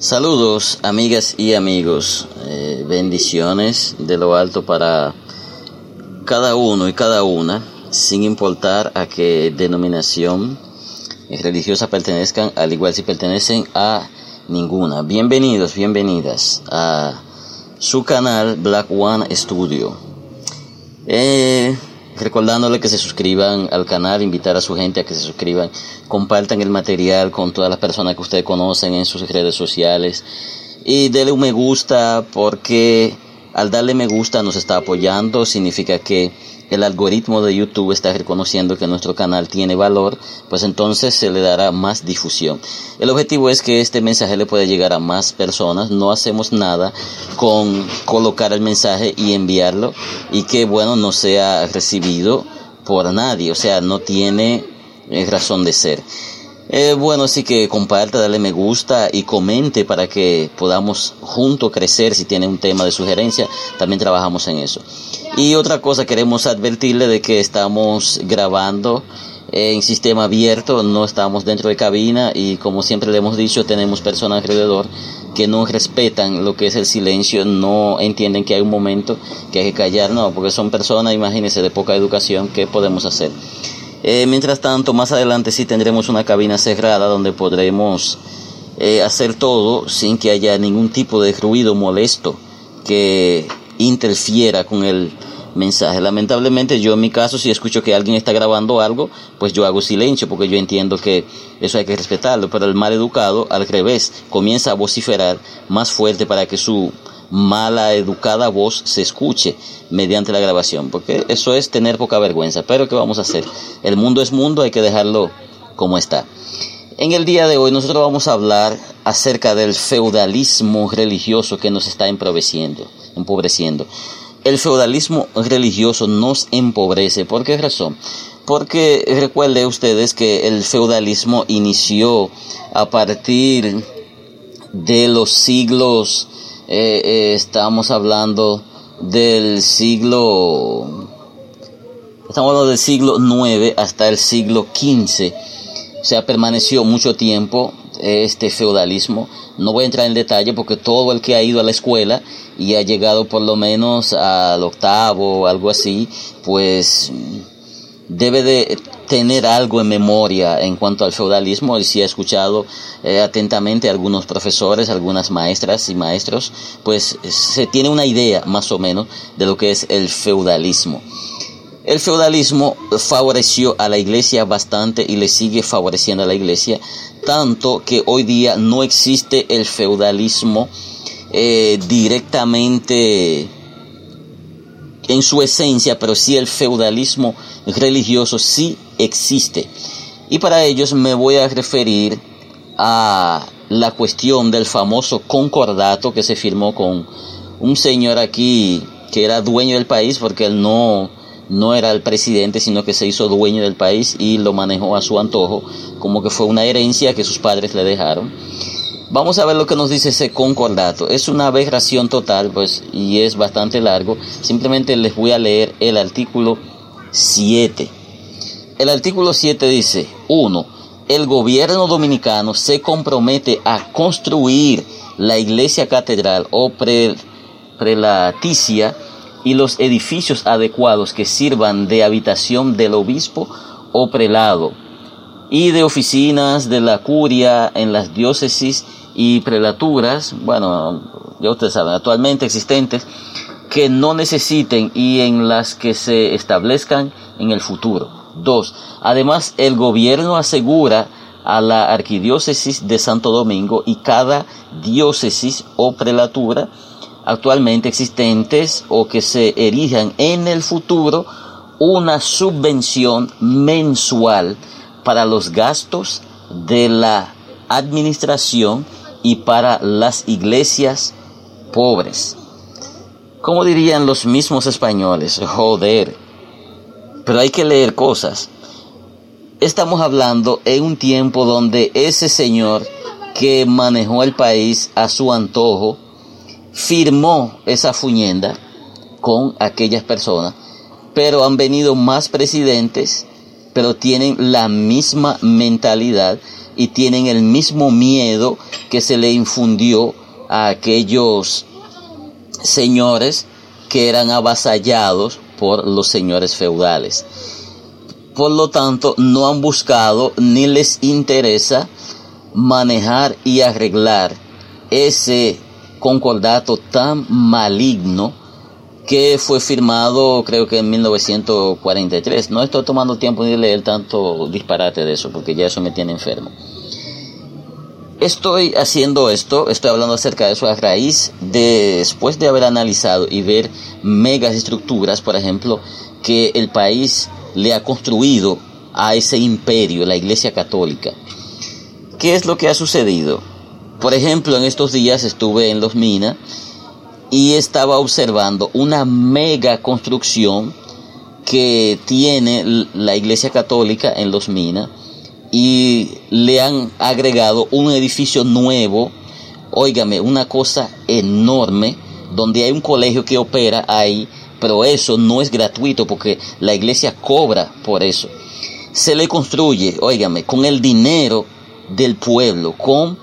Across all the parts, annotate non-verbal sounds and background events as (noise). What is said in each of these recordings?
Saludos amigas y amigos, eh, bendiciones de lo alto para cada uno y cada una, sin importar a qué denominación religiosa pertenezcan, al igual si pertenecen a ninguna. Bienvenidos, bienvenidas a su canal Black One Studio. Eh, recordándole que se suscriban al canal, invitar a su gente a que se suscriban, compartan el material con todas las personas que ustedes conocen en sus redes sociales y denle un me gusta porque al darle me gusta nos está apoyando, significa que el algoritmo de YouTube está reconociendo que nuestro canal tiene valor, pues entonces se le dará más difusión. El objetivo es que este mensaje le pueda llegar a más personas. No hacemos nada con colocar el mensaje y enviarlo y que bueno no sea recibido por nadie, o sea, no tiene eh, razón de ser. Eh, bueno, así que comparta, dale me gusta y comente para que podamos juntos crecer. Si tiene un tema de sugerencia, también trabajamos en eso. Y otra cosa, queremos advertirle de que estamos grabando en sistema abierto, no estamos dentro de cabina y como siempre le hemos dicho, tenemos personas alrededor que no respetan lo que es el silencio, no entienden que hay un momento que hay que callar, no, porque son personas, imagínense, de poca educación, ¿qué podemos hacer? Eh, mientras tanto, más adelante sí tendremos una cabina cerrada donde podremos eh, hacer todo sin que haya ningún tipo de ruido molesto que interfiera con el mensaje. Lamentablemente yo en mi caso si escucho que alguien está grabando algo, pues yo hago silencio porque yo entiendo que eso hay que respetarlo, pero el mal educado al revés comienza a vociferar más fuerte para que su mala educada voz se escuche mediante la grabación, porque eso es tener poca vergüenza. Pero ¿qué vamos a hacer? El mundo es mundo, hay que dejarlo como está. En el día de hoy nosotros vamos a hablar acerca del feudalismo religioso que nos está empobreciendo. empobreciendo. El feudalismo religioso nos empobrece. ¿Por qué razón? Porque recuerden ustedes que el feudalismo inició a partir de los siglos eh, eh, estamos hablando del siglo, estamos hablando del siglo 9 hasta el siglo 15. O sea, permaneció mucho tiempo este feudalismo. No voy a entrar en detalle porque todo el que ha ido a la escuela y ha llegado por lo menos al octavo o algo así, pues debe de tener algo en memoria en cuanto al feudalismo y si ha escuchado eh, atentamente a algunos profesores, algunas maestras y maestros, pues se tiene una idea más o menos de lo que es el feudalismo. El feudalismo favoreció a la iglesia bastante y le sigue favoreciendo a la iglesia, tanto que hoy día no existe el feudalismo eh, directamente en su esencia, pero sí el feudalismo religioso sí existe. Y para ellos me voy a referir a la cuestión del famoso concordato que se firmó con un señor aquí que era dueño del país porque él no, no era el presidente, sino que se hizo dueño del país y lo manejó a su antojo, como que fue una herencia que sus padres le dejaron. Vamos a ver lo que nos dice ese concordato. Es una aberración total, pues, y es bastante largo. Simplemente les voy a leer el artículo 7. El artículo 7 dice, 1. El gobierno dominicano se compromete a construir la iglesia catedral o prelaticia y los edificios adecuados que sirvan de habitación del obispo o prelado y de oficinas de la curia en las diócesis y prelaturas, bueno, ya ustedes saben, actualmente existentes, que no necesiten y en las que se establezcan en el futuro. Dos, además el gobierno asegura a la arquidiócesis de Santo Domingo y cada diócesis o prelatura actualmente existentes o que se erijan en el futuro una subvención mensual para los gastos de la administración y para las iglesias pobres. Como dirían los mismos españoles, joder, pero hay que leer cosas. Estamos hablando en un tiempo donde ese señor que manejó el país a su antojo, firmó esa fuñenda con aquellas personas, pero han venido más presidentes, pero tienen la misma mentalidad y tienen el mismo miedo que se le infundió a aquellos señores que eran avasallados por los señores feudales. Por lo tanto, no han buscado ni les interesa manejar y arreglar ese concordato tan maligno que fue firmado creo que en 1943. No estoy tomando tiempo ni de leer tanto disparate de eso porque ya eso me tiene enfermo. Estoy haciendo esto, estoy hablando acerca de eso a raíz de, después de haber analizado y ver megas estructuras, por ejemplo, que el país le ha construido a ese imperio, la Iglesia Católica. ¿Qué es lo que ha sucedido? Por ejemplo, en estos días estuve en Los Minas y estaba observando una mega construcción que tiene la Iglesia Católica en Los Minas y le han agregado un edificio nuevo, óigame, una cosa enorme, donde hay un colegio que opera ahí, pero eso no es gratuito porque la iglesia cobra por eso. Se le construye, óigame, con el dinero del pueblo, con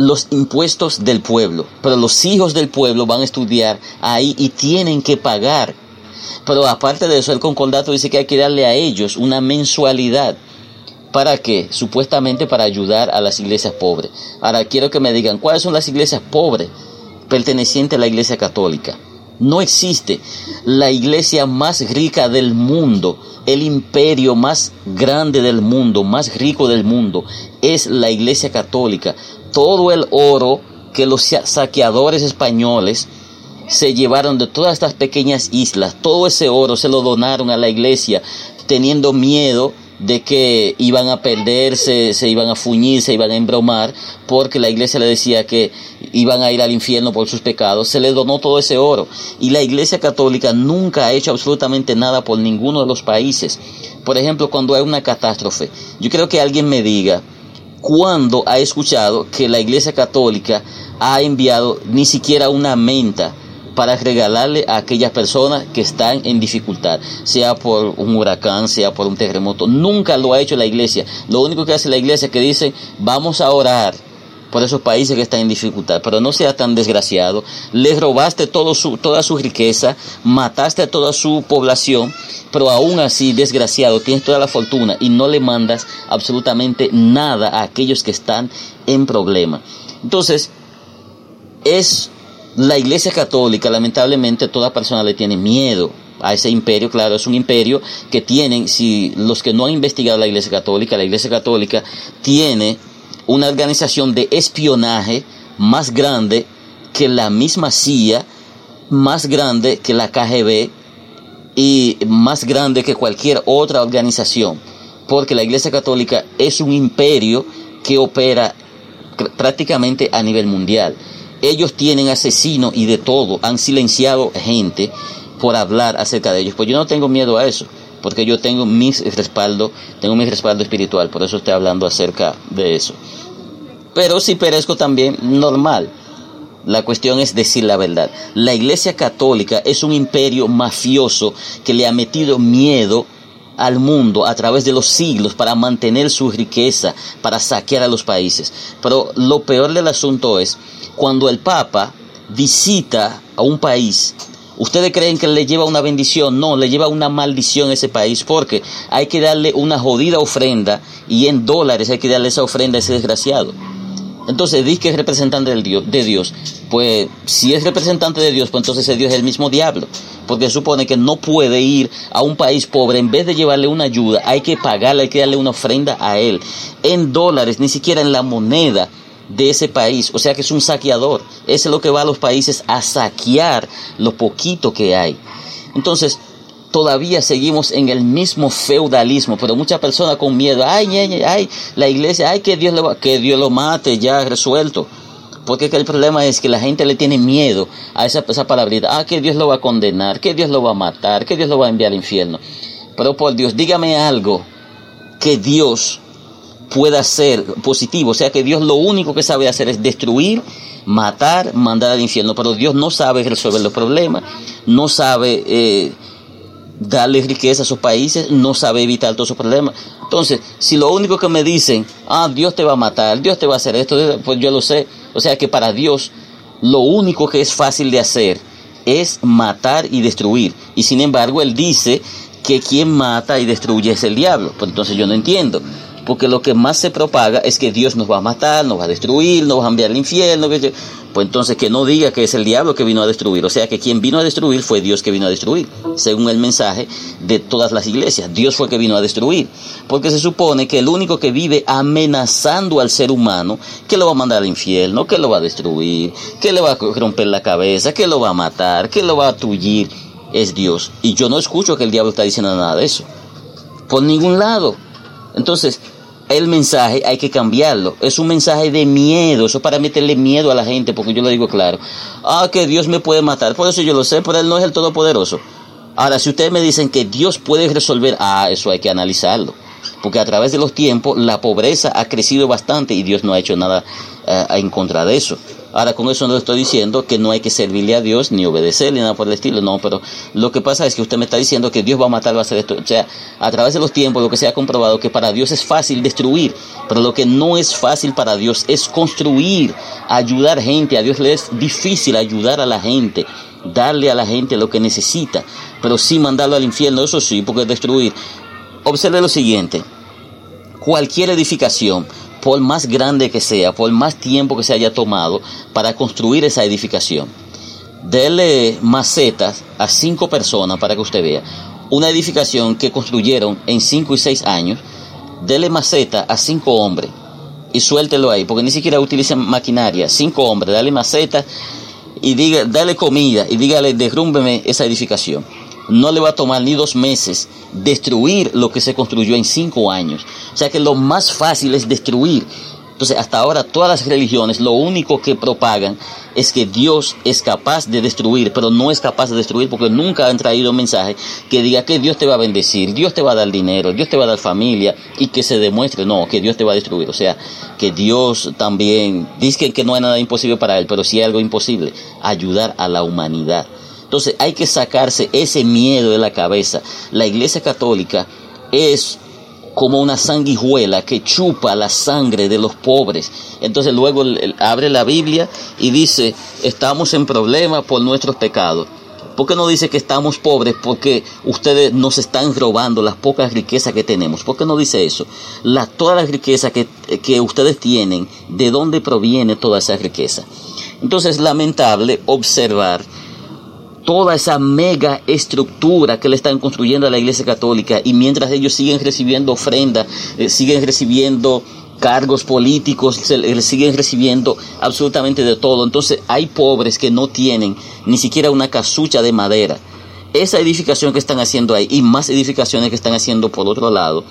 los impuestos del pueblo, pero los hijos del pueblo van a estudiar ahí y tienen que pagar. Pero aparte de eso, el concordato dice que hay que darle a ellos una mensualidad ¿Para qué? Supuestamente para ayudar a las iglesias pobres. Ahora quiero que me digan, ¿cuáles son las iglesias pobres pertenecientes a la iglesia católica? No existe la iglesia más rica del mundo, el imperio más grande del mundo, más rico del mundo, es la iglesia católica. Todo el oro que los saqueadores españoles se llevaron de todas estas pequeñas islas, todo ese oro se lo donaron a la iglesia teniendo miedo de que iban a perderse, se iban a fuñir, se iban a embromar, porque la iglesia le decía que iban a ir al infierno por sus pecados, se les donó todo ese oro. Y la iglesia católica nunca ha hecho absolutamente nada por ninguno de los países. Por ejemplo, cuando hay una catástrofe, yo creo que alguien me diga, ¿cuándo ha escuchado que la iglesia católica ha enviado ni siquiera una menta para regalarle a aquellas personas que están en dificultad, sea por un huracán, sea por un terremoto. Nunca lo ha hecho la iglesia. Lo único que hace la iglesia es que dice, vamos a orar por esos países que están en dificultad, pero no sea tan desgraciado. Le robaste toda su riqueza, mataste a toda su población, pero aún así, desgraciado, tienes toda la fortuna y no le mandas absolutamente nada a aquellos que están en problema. Entonces, es la Iglesia Católica, lamentablemente, toda persona le tiene miedo a ese imperio, claro, es un imperio que tienen, si los que no han investigado la Iglesia Católica, la Iglesia Católica tiene una organización de espionaje más grande que la misma CIA, más grande que la KGB y más grande que cualquier otra organización, porque la Iglesia Católica es un imperio que opera prácticamente a nivel mundial. Ellos tienen asesinos y de todo, han silenciado gente por hablar acerca de ellos. Pues yo no tengo miedo a eso, porque yo tengo mi respaldo, tengo mi respaldo espiritual, por eso estoy hablando acerca de eso. Pero si perezco también, normal. La cuestión es decir la verdad. La Iglesia Católica es un imperio mafioso que le ha metido miedo al mundo a través de los siglos para mantener su riqueza, para saquear a los países. Pero lo peor del asunto es cuando el Papa visita a un país, ¿Ustedes creen que le lleva una bendición? No, le lleva una maldición a ese país porque hay que darle una jodida ofrenda y en dólares hay que darle esa ofrenda a ese desgraciado. Entonces, dice que es representante de Dios. Pues si es representante de Dios, pues entonces ese Dios es el mismo diablo. Porque supone que no puede ir a un país pobre, en vez de llevarle una ayuda, hay que pagarle, hay que darle una ofrenda a él. En dólares, ni siquiera en la moneda de ese país. O sea que es un saqueador. Ese es lo que va a los países a saquear lo poquito que hay. Entonces, todavía seguimos en el mismo feudalismo, pero muchas personas con miedo, ay, ay, ay, la iglesia, ay, que Dios, le que Dios lo mate, ya resuelto. Porque el problema es que la gente le tiene miedo a esa, esa palabrita, ah, que Dios lo va a condenar, que Dios lo va a matar, que Dios lo va a enviar al infierno. Pero por Dios, dígame algo que Dios pueda ser positivo. O sea que Dios lo único que sabe hacer es destruir, matar, mandar al infierno. Pero Dios no sabe resolver los problemas, no sabe eh, darle riqueza a esos países, no sabe evitar todos esos problemas. Entonces, si lo único que me dicen, ah, Dios te va a matar, Dios te va a hacer esto, pues yo lo sé. O sea que para Dios lo único que es fácil de hacer es matar y destruir. Y sin embargo, Él dice que quien mata y destruye es el diablo. Pues entonces yo no entiendo porque lo que más se propaga es que Dios nos va a matar, nos va a destruir, nos va a enviar al infierno. Pues entonces que no diga que es el diablo que vino a destruir. O sea que quien vino a destruir fue Dios que vino a destruir, según el mensaje de todas las iglesias. Dios fue que vino a destruir. Porque se supone que el único que vive amenazando al ser humano, que lo va a mandar al infierno, que lo va a destruir, que le va a romper la cabeza, que lo va a matar, que lo va a tullir, es Dios. Y yo no escucho que el diablo está diciendo nada de eso. Por ningún lado. Entonces, el mensaje hay que cambiarlo. Es un mensaje de miedo. Eso para meterle miedo a la gente, porque yo lo digo claro. Ah, que Dios me puede matar. Por eso yo lo sé, pero Él no es el Todopoderoso. Ahora, si ustedes me dicen que Dios puede resolver, ah, eso hay que analizarlo. Porque a través de los tiempos la pobreza ha crecido bastante y Dios no ha hecho nada eh, en contra de eso. Ahora, con eso no estoy diciendo que no hay que servirle a Dios ni obedecerle, nada por el estilo, no, pero lo que pasa es que usted me está diciendo que Dios va a matar, va a hacer esto. O sea, a través de los tiempos lo que se ha comprobado que para Dios es fácil destruir, pero lo que no es fácil para Dios es construir, ayudar gente. A Dios le es difícil ayudar a la gente, darle a la gente lo que necesita, pero sí mandarlo al infierno, eso sí, porque es destruir. Observe lo siguiente, cualquier edificación, por más grande que sea, por más tiempo que se haya tomado para construir esa edificación. Dele macetas a cinco personas para que usted vea. Una edificación que construyeron en cinco y seis años, dele maceta a cinco hombres y suéltelo ahí, porque ni siquiera utilizan maquinaria. Cinco hombres, dale maceta y diga, dale comida y dígale, derrúmbeme esa edificación no le va a tomar ni dos meses destruir lo que se construyó en cinco años. O sea que lo más fácil es destruir. Entonces, hasta ahora todas las religiones lo único que propagan es que Dios es capaz de destruir, pero no es capaz de destruir porque nunca han traído un mensaje que diga que Dios te va a bendecir, Dios te va a dar dinero, Dios te va a dar familia y que se demuestre, no, que Dios te va a destruir. O sea, que Dios también dice que no hay nada imposible para Él, pero sí hay algo imposible, ayudar a la humanidad. Entonces hay que sacarse ese miedo de la cabeza. La iglesia católica es como una sanguijuela que chupa la sangre de los pobres. Entonces luego abre la Biblia y dice, estamos en problemas por nuestros pecados. ¿Por qué no dice que estamos pobres porque ustedes nos están robando las pocas riquezas que tenemos? ¿Por qué no dice eso? La, todas las riquezas que, que ustedes tienen, ¿de dónde proviene toda esa riqueza? Entonces es lamentable observar toda esa mega estructura que le están construyendo a la Iglesia Católica y mientras ellos siguen recibiendo ofrendas, eh, siguen recibiendo cargos políticos, siguen recibiendo absolutamente de todo. Entonces hay pobres que no tienen ni siquiera una casucha de madera. Esa edificación que están haciendo ahí y más edificaciones que están haciendo por otro lado,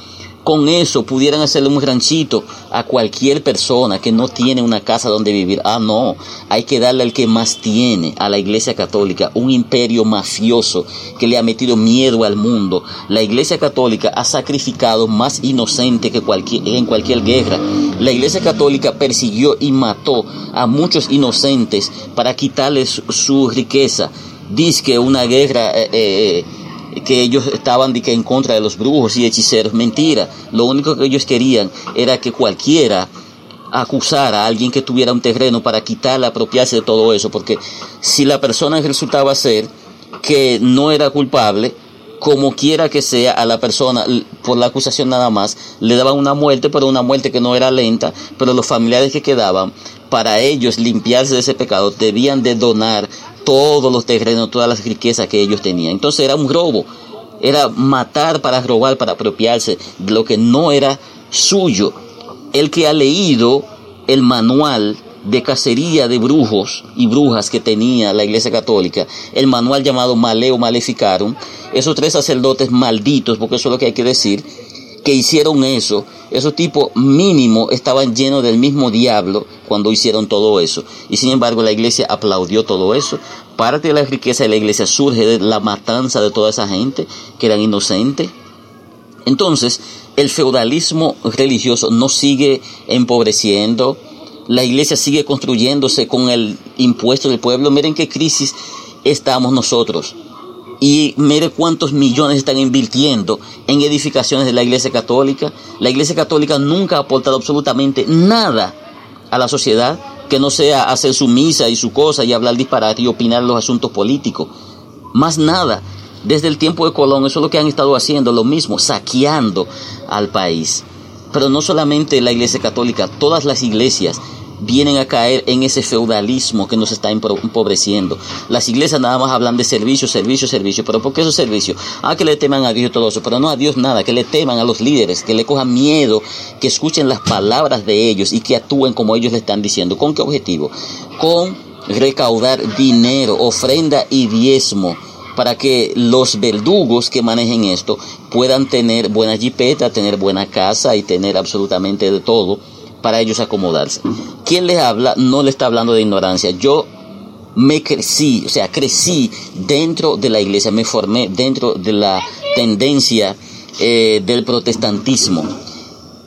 con eso pudieran hacerle un ranchito a cualquier persona que no tiene una casa donde vivir. Ah, no, hay que darle al que más tiene, a la Iglesia Católica, un imperio mafioso que le ha metido miedo al mundo. La Iglesia Católica ha sacrificado más inocente que cualquier, en cualquier guerra. La Iglesia Católica persiguió y mató a muchos inocentes para quitarles su riqueza. Dice que una guerra... Eh, eh, que ellos estaban de que en contra de los brujos y hechiceros. Mentira. Lo único que ellos querían era que cualquiera acusara a alguien que tuviera un terreno para quitarle, apropiarse de todo eso. Porque si la persona resultaba ser que no era culpable, como quiera que sea a la persona por la acusación nada más, le daban una muerte, pero una muerte que no era lenta, pero los familiares que quedaban, para ellos limpiarse de ese pecado, debían de donar todos los terrenos, todas las riquezas que ellos tenían. Entonces era un robo, era matar para robar, para apropiarse de lo que no era suyo. El que ha leído el manual de cacería de brujos y brujas que tenía la Iglesia Católica, el manual llamado Maleo Maleficarum, esos tres sacerdotes malditos, porque eso es lo que hay que decir, que hicieron eso, esos tipos mínimo estaban llenos del mismo diablo cuando hicieron todo eso. Y sin embargo la iglesia aplaudió todo eso. Parte de la riqueza de la iglesia surge de la matanza de toda esa gente que eran inocentes. Entonces, el feudalismo religioso no sigue empobreciendo, la iglesia sigue construyéndose con el impuesto del pueblo. Miren qué crisis estamos nosotros y mire cuántos millones están invirtiendo en edificaciones de la Iglesia Católica. La Iglesia Católica nunca ha aportado absolutamente nada a la sociedad que no sea hacer su misa y su cosa y hablar disparate y opinar los asuntos políticos. Más nada. Desde el tiempo de Colón, eso es lo que han estado haciendo, lo mismo, saqueando al país. Pero no solamente la Iglesia Católica, todas las iglesias vienen a caer en ese feudalismo que nos está empobreciendo. Las iglesias nada más hablan de servicio, servicio, servicio, pero ¿por qué esos servicios? Ah, que le teman a Dios todo eso, pero no a Dios nada, que le teman a los líderes, que le cojan miedo, que escuchen las palabras de ellos y que actúen como ellos le están diciendo. ¿Con qué objetivo? Con recaudar dinero, ofrenda y diezmo para que los verdugos que manejen esto puedan tener buena jipeta, tener buena casa y tener absolutamente de todo para ellos acomodarse. Quien les habla no le está hablando de ignorancia. Yo me crecí, o sea, crecí dentro de la iglesia, me formé dentro de la tendencia eh, del protestantismo.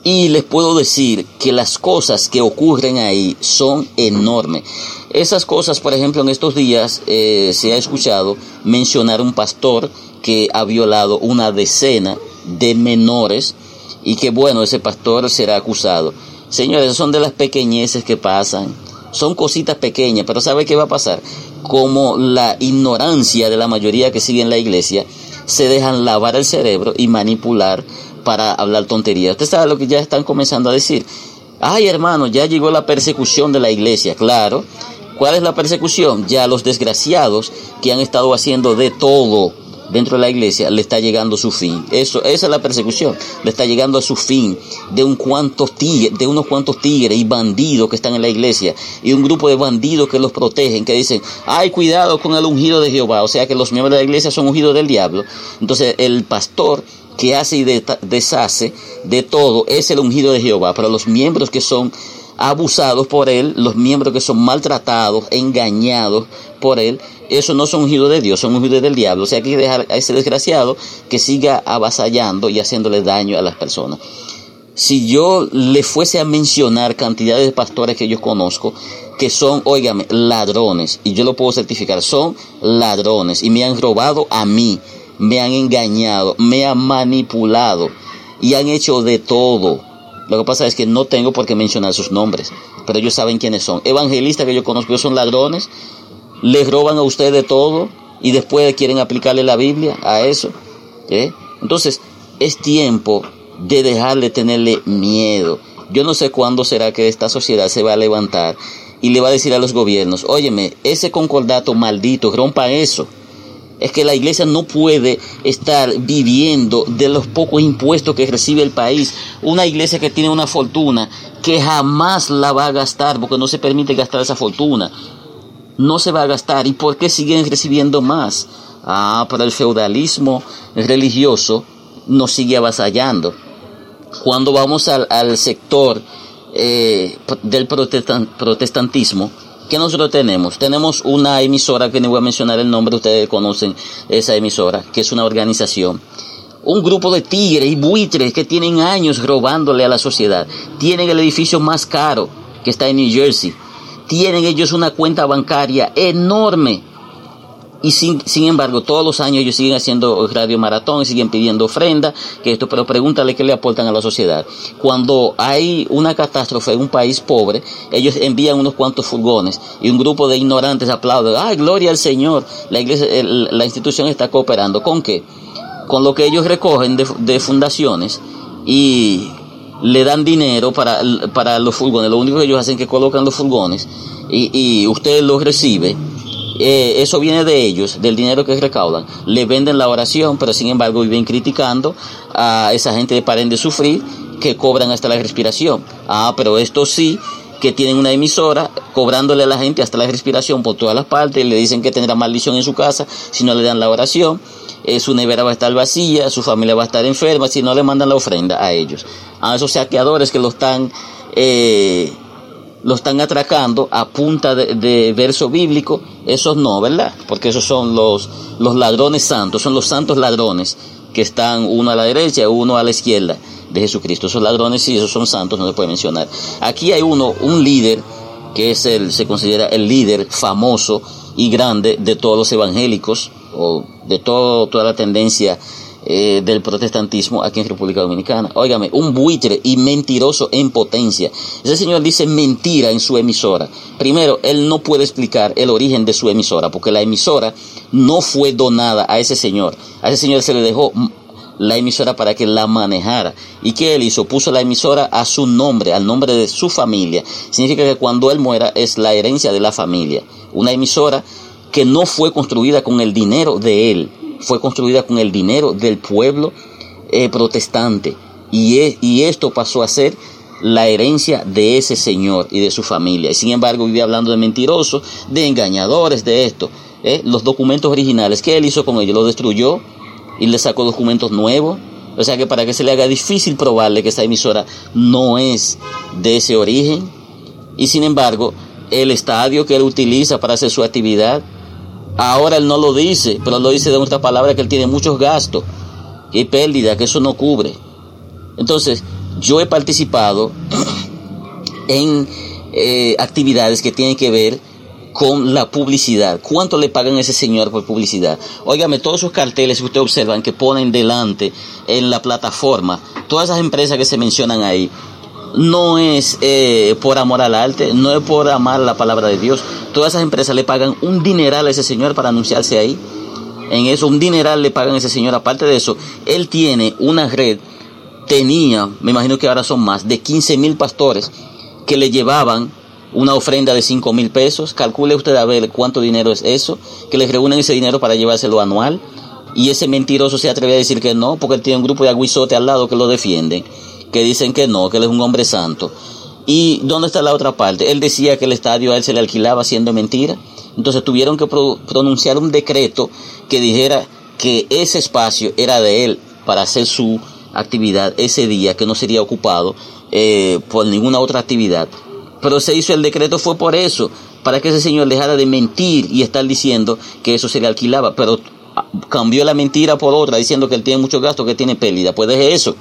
Y les puedo decir que las cosas que ocurren ahí son enormes. Esas cosas, por ejemplo, en estos días eh, se ha escuchado mencionar un pastor que ha violado una decena de menores y que bueno, ese pastor será acusado. Señores, son de las pequeñeces que pasan. Son cositas pequeñas, pero ¿sabe qué va a pasar? Como la ignorancia de la mayoría que sigue en la iglesia, se dejan lavar el cerebro y manipular para hablar tonterías. Usted sabe lo que ya están comenzando a decir. Ay, hermano, ya llegó la persecución de la iglesia. Claro. ¿Cuál es la persecución? Ya los desgraciados que han estado haciendo de todo dentro de la iglesia le está llegando su fin. Eso, esa es la persecución. Le está llegando a su fin de, un cuantos tigres, de unos cuantos tigres y bandidos que están en la iglesia y un grupo de bandidos que los protegen, que dicen, ay, cuidado con el ungido de Jehová. O sea que los miembros de la iglesia son ungidos del diablo. Entonces el pastor que hace y deshace de todo es el ungido de Jehová. Pero los miembros que son abusados por él, los miembros que son maltratados, engañados por él, eso no son ungidos de Dios, son ungidos del diablo. O sea, hay que dejar a ese desgraciado que siga avasallando y haciéndole daño a las personas. Si yo le fuese a mencionar cantidades de pastores que yo conozco, que son, óigame, ladrones, y yo lo puedo certificar, son ladrones y me han robado a mí, me han engañado, me han manipulado y han hecho de todo lo que pasa es que no tengo por qué mencionar sus nombres, pero ellos saben quiénes son. Evangelistas que yo conozco son ladrones, les roban a ustedes de todo y después quieren aplicarle la Biblia a eso. ¿eh? Entonces, es tiempo de dejarle tenerle miedo. Yo no sé cuándo será que esta sociedad se va a levantar y le va a decir a los gobiernos, óyeme, ese concordato maldito, rompa eso es que la iglesia no puede estar viviendo de los pocos impuestos que recibe el país. Una iglesia que tiene una fortuna que jamás la va a gastar porque no se permite gastar esa fortuna. No se va a gastar. ¿Y por qué siguen recibiendo más? Ah, pero el feudalismo religioso nos sigue avasallando. Cuando vamos al, sector eh, del protestantismo, ¿Qué nosotros tenemos? Tenemos una emisora que no voy a mencionar el nombre, ustedes conocen esa emisora, que es una organización. Un grupo de tigres y buitres que tienen años robándole a la sociedad. Tienen el edificio más caro que está en New Jersey. Tienen ellos una cuenta bancaria enorme y sin, sin embargo, todos los años ellos siguen haciendo radio maratón siguen pidiendo ofrenda, que esto, pero pregúntale qué le aportan a la sociedad. Cuando hay una catástrofe en un país pobre, ellos envían unos cuantos furgones y un grupo de ignorantes aplaude, ¡ay, gloria al Señor! La iglesia, la institución está cooperando. ¿Con qué? Con lo que ellos recogen de, fundaciones y le dan dinero para, para los furgones. Lo único que ellos hacen es que colocan los furgones y usted los recibe eh, eso viene de ellos, del dinero que recaudan. Le venden la oración, pero sin embargo viven criticando a esa gente de paren de sufrir que cobran hasta la respiración. Ah, pero esto sí que tienen una emisora cobrándole a la gente hasta la respiración por todas las partes, le dicen que tendrá maldición en su casa si no le dan la oración, eh, su nevera va a estar vacía, su familia va a estar enferma si no le mandan la ofrenda a ellos. A esos saqueadores que lo están eh, lo están atracando a punta de, verso bíblico, esos no, ¿verdad? Porque esos son los, los ladrones santos, son los santos ladrones que están uno a la derecha uno a la izquierda de Jesucristo. Esos ladrones sí, esos son santos, no se puede mencionar. Aquí hay uno, un líder, que es el, se considera el líder famoso y grande de todos los evangélicos, o de todo, toda la tendencia eh, del protestantismo aquí en República Dominicana. Óigame, un buitre y mentiroso en potencia. Ese señor dice mentira en su emisora. Primero, él no puede explicar el origen de su emisora, porque la emisora no fue donada a ese señor. A ese señor se le dejó la emisora para que la manejara. ¿Y qué él hizo? Puso la emisora a su nombre, al nombre de su familia. Significa que cuando él muera es la herencia de la familia. Una emisora que no fue construida con el dinero de él, fue construida con el dinero del pueblo eh, protestante. Y, y esto pasó a ser la herencia de ese señor y de su familia. Y sin embargo, vivía hablando de mentirosos, de engañadores, de esto. ¿eh? Los documentos originales, ¿qué él hizo con ellos? Los destruyó y le sacó documentos nuevos. O sea que para que se le haga difícil probarle que esa emisora no es de ese origen. Y sin embargo, el estadio que él utiliza para hacer su actividad Ahora él no lo dice, pero lo dice de otra palabra que él tiene muchos gastos y pérdida, que eso no cubre. Entonces, yo he participado (clears throat) en eh, actividades que tienen que ver con la publicidad. ¿Cuánto le pagan a ese señor por publicidad? Óigame, todos esos carteles que ustedes observan que ponen delante en la plataforma, todas esas empresas que se mencionan ahí, no es eh, por amor al arte, no es por amar la palabra de Dios. Todas esas empresas le pagan un dineral a ese señor para anunciarse ahí. En eso, un dineral le pagan a ese señor. Aparte de eso, él tiene una red, tenía, me imagino que ahora son más, de 15 mil pastores que le llevaban una ofrenda de 5 mil pesos. Calcule usted a ver cuánto dinero es eso, que les reúnen ese dinero para llevárselo anual. Y ese mentiroso se atreve a decir que no, porque él tiene un grupo de aguizote al lado que lo defienden que dicen que no, que él es un hombre santo. ¿Y dónde está la otra parte? Él decía que el estadio a él se le alquilaba siendo mentira. Entonces tuvieron que pronunciar un decreto que dijera que ese espacio era de él para hacer su actividad ese día, que no sería ocupado eh, por ninguna otra actividad. Pero se hizo el decreto fue por eso, para que ese señor dejara de mentir y estar diciendo que eso se le alquilaba. Pero ah, cambió la mentira por otra, diciendo que él tiene mucho gasto, que tiene pérdida. Pues deje eso.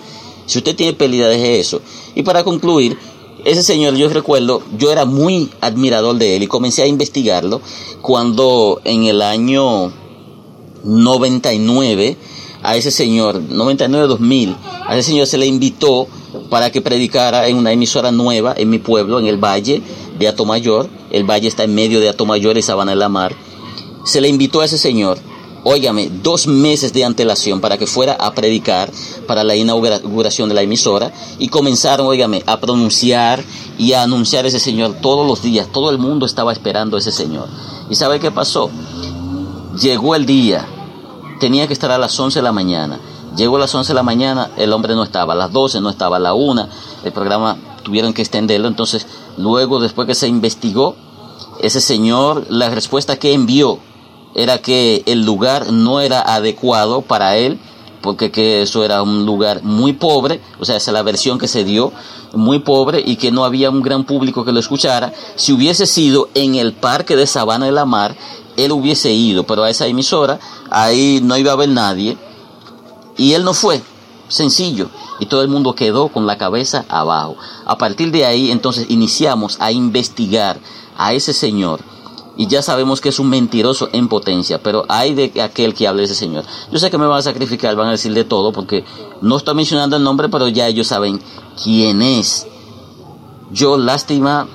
Si usted tiene pérdida, deje eso. Y para concluir, ese señor, yo recuerdo, yo era muy admirador de él y comencé a investigarlo cuando en el año 99 a ese señor, 99-2000, a ese señor se le invitó para que predicara en una emisora nueva en mi pueblo, en el Valle de Atomayor. El valle está en medio de Atomayor y Sabana de la Mar. Se le invitó a ese señor óigame, dos meses de antelación para que fuera a predicar para la inauguración de la emisora y comenzaron, óigame, a pronunciar y a anunciar a ese Señor todos los días. Todo el mundo estaba esperando a ese Señor. ¿Y sabe qué pasó? Llegó el día, tenía que estar a las 11 de la mañana. Llegó a las 11 de la mañana, el hombre no estaba, a las 12 no estaba, a la 1, el programa tuvieron que extenderlo. Entonces, luego, después que se investigó, ese señor, la respuesta que envió era que el lugar no era adecuado para él, porque que eso era un lugar muy pobre, o sea, esa es la versión que se dio, muy pobre y que no había un gran público que lo escuchara. Si hubiese sido en el parque de Sabana de la Mar, él hubiese ido, pero a esa emisora, ahí no iba a haber nadie, y él no fue, sencillo, y todo el mundo quedó con la cabeza abajo. A partir de ahí, entonces, iniciamos a investigar a ese señor y ya sabemos que es un mentiroso en potencia, pero hay de aquel que hable ese Señor. Yo sé que me van a sacrificar, van a decir de todo, porque no estoy mencionando el nombre, pero ya ellos saben quién es. Yo lástima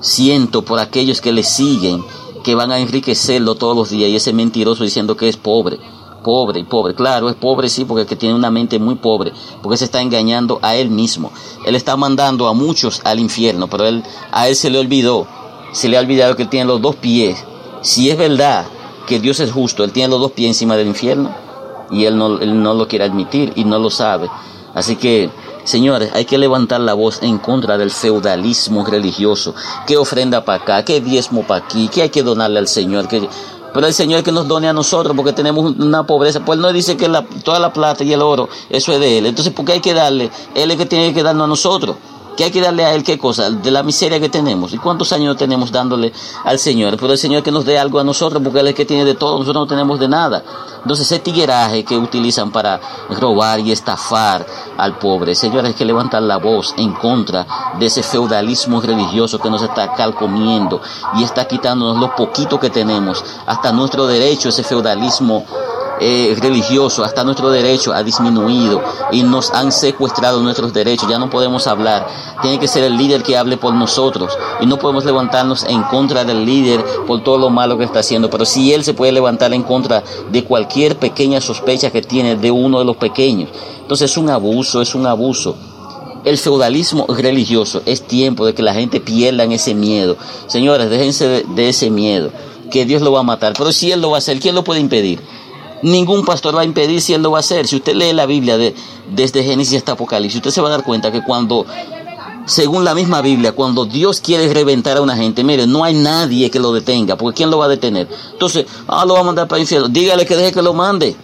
siento por aquellos que le siguen, que van a enriquecerlo todos los días, y ese mentiroso diciendo que es pobre, pobre y pobre. Claro, es pobre sí, porque que tiene una mente muy pobre, porque se está engañando a él mismo. Él está mandando a muchos al infierno, pero él, a él se le olvidó se le ha olvidado que él tiene los dos pies. Si es verdad que Dios es justo, él tiene los dos pies encima del infierno y él no, él no lo quiere admitir y no lo sabe. Así que, señores, hay que levantar la voz en contra del feudalismo religioso. ¿Qué ofrenda para acá? ¿Qué diezmo para aquí? ¿Qué hay que donarle al Señor? Pero el Señor que nos done a nosotros porque tenemos una pobreza. Pues él no dice que toda la plata y el oro, eso es de Él. Entonces, ¿por qué hay que darle? Él es el que tiene que darnos a nosotros que hay que darle a Él qué cosa, de la miseria que tenemos. ¿Y cuántos años tenemos dándole al Señor? Pero el Señor que nos dé algo a nosotros, porque Él es el que tiene de todo, nosotros no tenemos de nada. Entonces ese tigueraje que utilizan para robar y estafar al pobre, Señor, hay que levantar la voz en contra de ese feudalismo religioso que nos está calcomiendo y está quitándonos lo poquito que tenemos, hasta nuestro derecho, ese feudalismo eh, religioso, hasta nuestro derecho ha disminuido y nos han secuestrado nuestros derechos, ya no podemos hablar. Tiene que ser el líder que hable por nosotros y no podemos levantarnos en contra del líder por todo lo malo que está haciendo, pero si él se puede levantar en contra de cualquier pequeña sospecha que tiene de uno de los pequeños. Entonces es un abuso, es un abuso. El feudalismo religioso es tiempo de que la gente pierda ese miedo. Señores, déjense de ese miedo, que Dios lo va a matar. Pero si Él lo va a hacer, ¿quién lo puede impedir? Ningún pastor va a impedir si él lo va a hacer. Si usted lee la Biblia de, desde Génesis hasta Apocalipsis, usted se va a dar cuenta que cuando, según la misma Biblia, cuando Dios quiere reventar a una gente, mire, no hay nadie que lo detenga, porque ¿quién lo va a detener? Entonces, ah, lo va a mandar para el infierno. Dígale que deje que lo mande.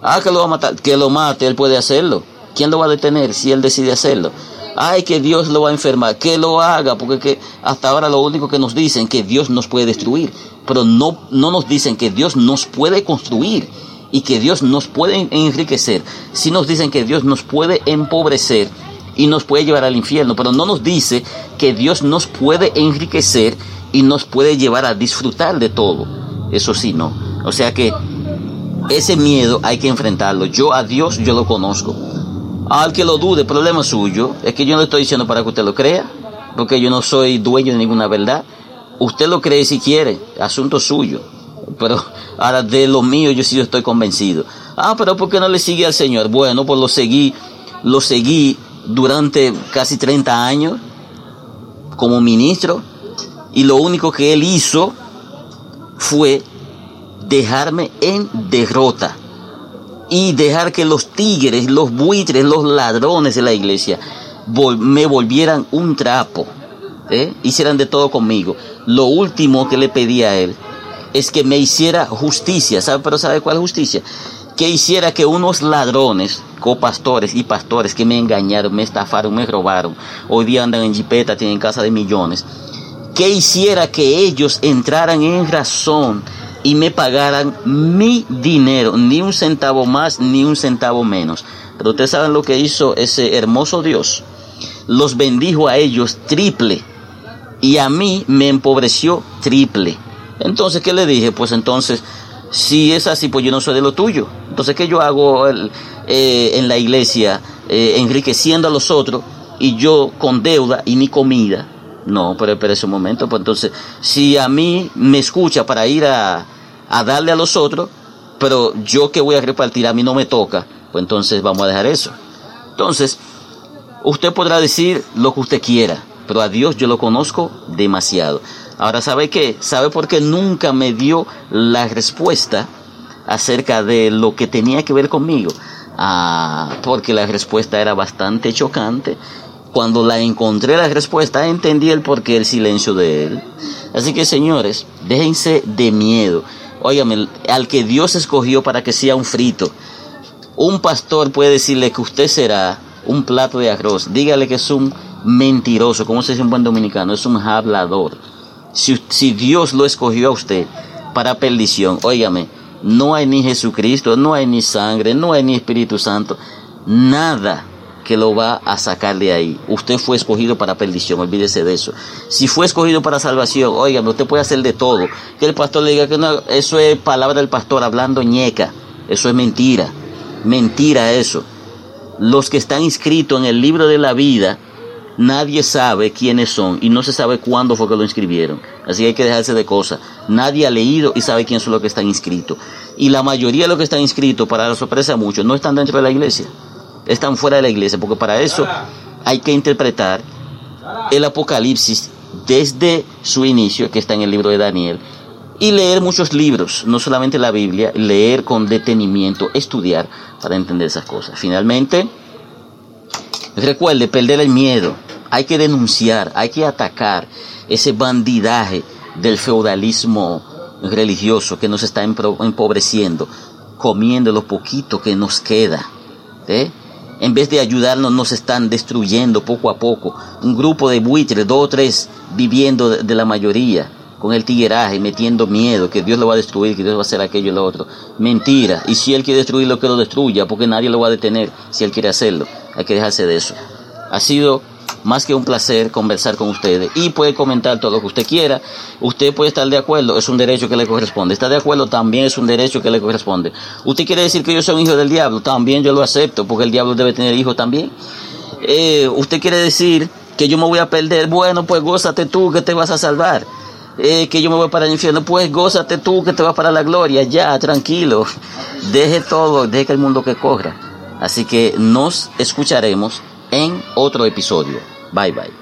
Ah, que lo va a matar. Que lo mate, él puede hacerlo. ¿Quién lo va a detener si él decide hacerlo? Ay, que Dios lo va a enfermar, que lo haga, porque que hasta ahora lo único que nos dicen que Dios nos puede destruir, pero no, no nos dicen que Dios nos puede construir y que Dios nos puede enriquecer. Sí nos dicen que Dios nos puede empobrecer y nos puede llevar al infierno, pero no nos dice que Dios nos puede enriquecer y nos puede llevar a disfrutar de todo. Eso sí, no. O sea que ese miedo hay que enfrentarlo. Yo a Dios yo lo conozco. Al que lo dude, problema suyo. Es que yo no estoy diciendo para que usted lo crea, porque yo no soy dueño de ninguna verdad. Usted lo cree si quiere, asunto suyo. Pero ahora de lo mío yo sí estoy convencido. Ah, pero ¿por qué no le sigue al Señor? Bueno, pues lo seguí, lo seguí durante casi 30 años como ministro y lo único que él hizo fue dejarme en derrota y dejar que los tigres, los buitres, los ladrones de la iglesia me volvieran un trapo, ¿eh? hicieran de todo conmigo. Lo último que le pedí a él es que me hiciera justicia, ¿sabe? Pero ¿sabe cuál justicia? Que hiciera que unos ladrones, copastores y pastores que me engañaron, me estafaron, me robaron, hoy día andan en jipeta, tienen casa de millones, que hiciera que ellos entraran en razón y me pagaran mi dinero, ni un centavo más, ni un centavo menos. Pero ustedes saben lo que hizo ese hermoso Dios. Los bendijo a ellos triple y a mí me empobreció triple. Entonces, ¿qué le dije? Pues entonces, si es así, pues yo no soy de lo tuyo. Entonces, ¿qué yo hago eh, en la iglesia eh, enriqueciendo a los otros y yo con deuda y ni comida? No, pero espera ese momento. Pues entonces, si a mí me escucha para ir a, a darle a los otros, pero yo que voy a repartir a mí no me toca, pues entonces vamos a dejar eso. Entonces, usted podrá decir lo que usted quiera, pero a Dios yo lo conozco demasiado. Ahora, ¿sabe qué? ¿Sabe por qué nunca me dio la respuesta acerca de lo que tenía que ver conmigo? Ah, porque la respuesta era bastante chocante cuando la encontré la respuesta, entendí el porqué el silencio de él. Así que señores, déjense de miedo. Óigame, al que Dios escogió para que sea un frito. Un pastor puede decirle que usted será un plato de arroz. Dígale que es un mentiroso, como se dice en buen dominicano, es un hablador. Si, si Dios lo escogió a usted para perdición, óigame, no hay ni Jesucristo, no hay ni sangre, no hay ni Espíritu Santo, nada que lo va a sacar de ahí. Usted fue escogido para perdición, olvídese de eso. Si fue escogido para salvación, oigan, usted puede hacer de todo. Que el pastor le diga que no, eso es palabra del pastor hablando ñeca. Eso es mentira. Mentira eso. Los que están inscritos en el libro de la vida, nadie sabe quiénes son y no se sabe cuándo fue que lo inscribieron. Así que hay que dejarse de cosas. Nadie ha leído y sabe quién son los que están inscritos. Y la mayoría de los que están inscritos, para la sorpresa de muchos, no están dentro de la iglesia están fuera de la iglesia, porque para eso hay que interpretar el Apocalipsis desde su inicio, que está en el libro de Daniel, y leer muchos libros, no solamente la Biblia, leer con detenimiento, estudiar para entender esas cosas. Finalmente, recuerde, perder el miedo, hay que denunciar, hay que atacar ese bandidaje del feudalismo religioso que nos está empobreciendo, comiendo lo poquito que nos queda. ¿eh? En vez de ayudarnos, nos están destruyendo poco a poco. Un grupo de buitres, dos o tres, viviendo de, la mayoría, con el tigueraje, metiendo miedo, que Dios lo va a destruir, que Dios va a hacer aquello y lo otro. Mentira. Y si Él quiere destruirlo, que lo destruya, porque nadie lo va a detener si Él quiere hacerlo. Hay que dejarse de eso. Ha sido más que un placer conversar con ustedes y puede comentar todo lo que usted quiera. Usted puede estar de acuerdo, es un derecho que le corresponde. Está de acuerdo, también es un derecho que le corresponde. Usted quiere decir que yo soy un hijo del diablo, también yo lo acepto, porque el diablo debe tener hijos también. Eh, usted quiere decir que yo me voy a perder, bueno, pues gózate tú que te vas a salvar. Eh, que yo me voy para el infierno, pues gózate tú que te vas para la gloria, ya, tranquilo. Deje todo, deje que el mundo que corra. Así que nos escucharemos en otro episodio. Bye bye.